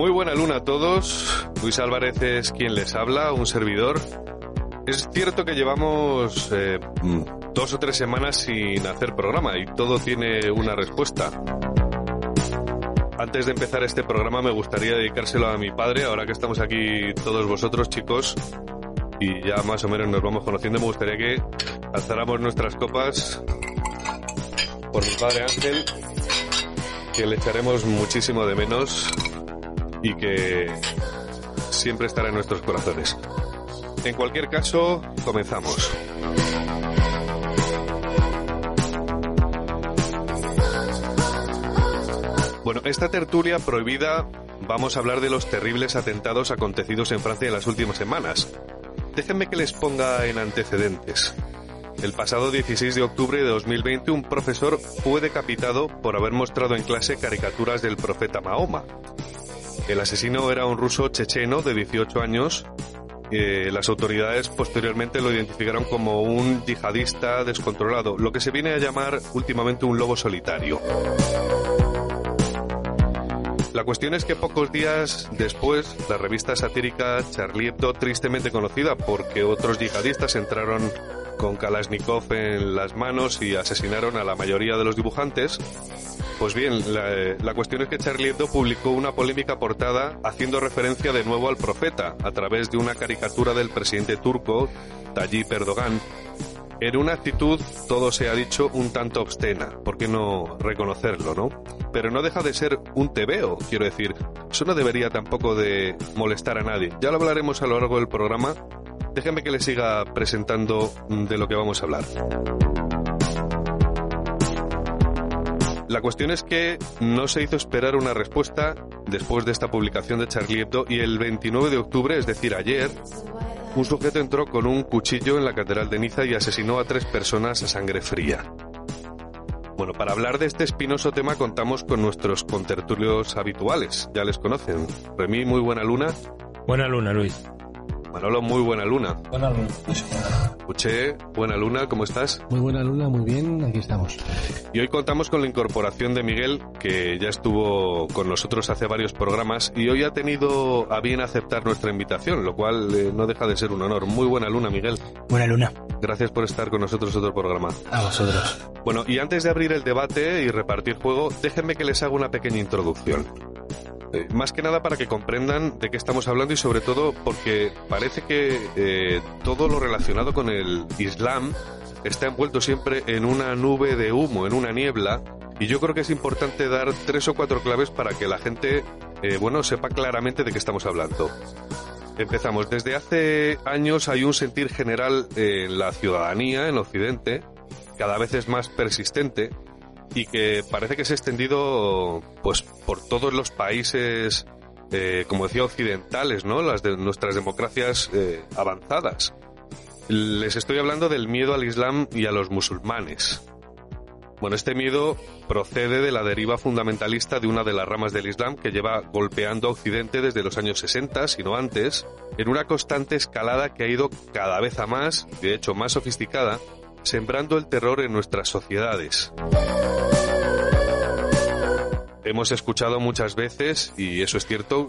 Muy buena luna a todos. Luis Álvarez es quien les habla, un servidor. Es cierto que llevamos eh, dos o tres semanas sin hacer programa y todo tiene una respuesta. Antes de empezar este programa me gustaría dedicárselo a mi padre, ahora que estamos aquí todos vosotros chicos y ya más o menos nos vamos conociendo, me gustaría que alzáramos nuestras copas por mi padre Ángel, que le echaremos muchísimo de menos y que siempre estará en nuestros corazones. En cualquier caso, comenzamos. Bueno, esta tertulia prohibida vamos a hablar de los terribles atentados acontecidos en Francia en las últimas semanas. Déjenme que les ponga en antecedentes. El pasado 16 de octubre de 2020 un profesor fue decapitado por haber mostrado en clase caricaturas del profeta Mahoma. El asesino era un ruso checheno de 18 años. las autoridades posteriormente lo identificaron como un yihadista descontrolado, lo que se viene a llamar últimamente un lobo solitario. La cuestión es que pocos días después, la revista satírica Charlie Hebdo, tristemente conocida porque otros yihadistas entraron con Kalashnikov en las manos y asesinaron a la mayoría de los dibujantes, pues bien, la, cuestión es que Charlie Hebdo publicó una polémica portada haciendo referencia de nuevo al profeta a través de una caricatura del presidente turco, Tayyip Erdogan, en una actitud, todo se ha dicho, un tanto obscena. ¿Por qué no reconocerlo, no? Pero no deja de ser un tebeo, quiero decir. Eso no debería tampoco de molestar a nadie. Ya lo hablaremos a lo largo del programa. Déjenme que les siga presentando de lo que vamos a hablar. La cuestión es que no se hizo esperar una respuesta después de esta publicación de Charlie Hebdo y el 29 de octubre, es decir, ayer, un sujeto entró con un cuchillo en la Catedral de Niza y asesinó a tres personas a sangre fría. Bueno, para hablar de este espinoso tema contamos con nuestros contertulios habituales, ya les conocen. Remy, muy buena luna. Buena luna, Luis. Manolo, muy buena luna. Buena luna. Escuché, buena luna, ¿cómo estás? Muy buena luna, muy bien, aquí estamos. Y hoy contamos con la incorporación de Miguel, que ya estuvo con nosotros hace varios programas y hoy ha tenido a bien aceptar nuestra invitación, lo cual eh, no deja de ser un honor. Muy buena luna, Miguel. Buena luna. Gracias por estar con nosotros otro programa. A vosotros. Bueno, y antes de abrir el debate y repartir juego, déjenme que les haga una pequeña introducción. Eh, más que nada para que comprendan de qué estamos hablando y sobre todo porque parece que eh, todo lo relacionado con el Islam está envuelto siempre en una nube de humo, en una niebla, y yo creo que es importante dar tres o cuatro claves para que la gente, eh, bueno, sepa claramente de qué estamos hablando. Empezamos. Desde hace años hay un sentir general en la ciudadanía, en Occidente, cada vez es más persistente, y que parece que se ha extendido pues por todos los países eh, como decía occidentales no las de nuestras democracias eh, avanzadas. Les estoy hablando del miedo al islam y a los musulmanes. Bueno este miedo procede de la deriva fundamentalista de una de las ramas del islam que lleva golpeando a occidente desde los años 60 si no antes en una constante escalada que ha ido cada vez a más de hecho más sofisticada sembrando el terror en nuestras sociedades. Hemos escuchado muchas veces, y eso es cierto,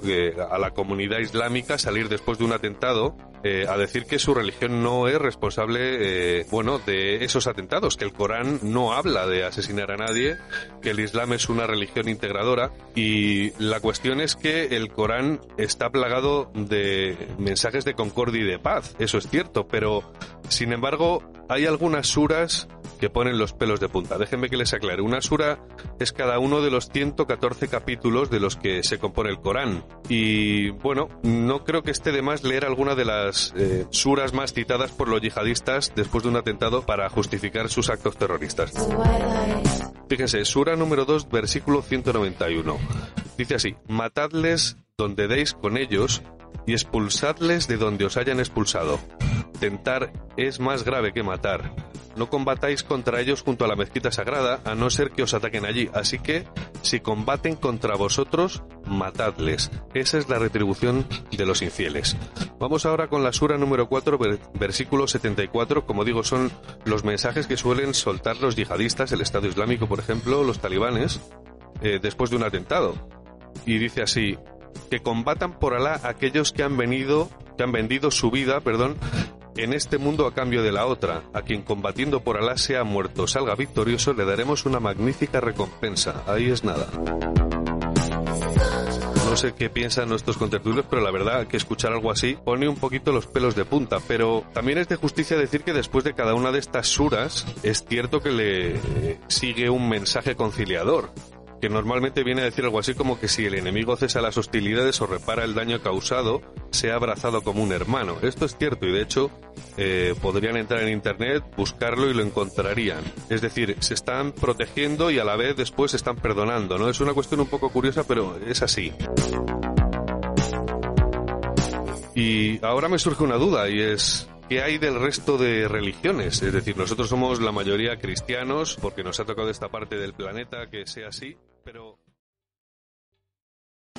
a la comunidad islámica salir después de un atentado eh, a decir que su religión no es responsable, eh, bueno, de esos atentados, que el Corán no habla de asesinar a nadie, que el Islam es una religión integradora y la cuestión es que el Corán está plagado de mensajes de concordia y de paz, eso es cierto, pero sin embargo hay algunas suras que ponen los pelos de punta. Déjenme que les aclare. Una sura es cada uno de los 114 capítulos de los que se compone el Corán. Y bueno, no creo que esté de más leer alguna de las eh, suras más citadas por los yihadistas después de un atentado para justificar sus actos terroristas. Fíjense, sura número 2, versículo 191. Dice así, matadles donde deis con ellos y expulsadles de donde os hayan expulsado. Tentar es más grave que matar no combatáis contra ellos junto a la mezquita sagrada, a no ser que os ataquen allí. Así que, si combaten contra vosotros, matadles. Esa es la retribución de los infieles. Vamos ahora con la sura número 4, versículo 74. Como digo, son los mensajes que suelen soltar los yihadistas, el Estado Islámico, por ejemplo, los talibanes, eh, después de un atentado. Y dice así, que combatan por Alá aquellos que han venido, que han vendido su vida, perdón, en este mundo a cambio de la otra. A quien combatiendo por Alá sea muerto, salga victorioso, le daremos una magnífica recompensa. Ahí es nada. No sé qué piensan nuestros contertulios, pero la verdad que escuchar algo así pone un poquito los pelos de punta. Pero también es de justicia decir que después de cada una de estas suras es cierto que le sigue un mensaje conciliador que normalmente viene a decir algo así como que si el enemigo cesa las hostilidades o repara el daño causado, sea abrazado como un hermano. Esto es cierto y de hecho eh, podrían entrar en internet, buscarlo y lo encontrarían. Es decir, se están protegiendo y a la vez después se están perdonando, ¿no? Es una cuestión un poco curiosa, pero es así. Y ahora me surge una duda y es, ¿qué hay del resto de religiones? Es decir, nosotros somos la mayoría cristianos porque nos ha tocado esta parte del planeta que sea así, pero...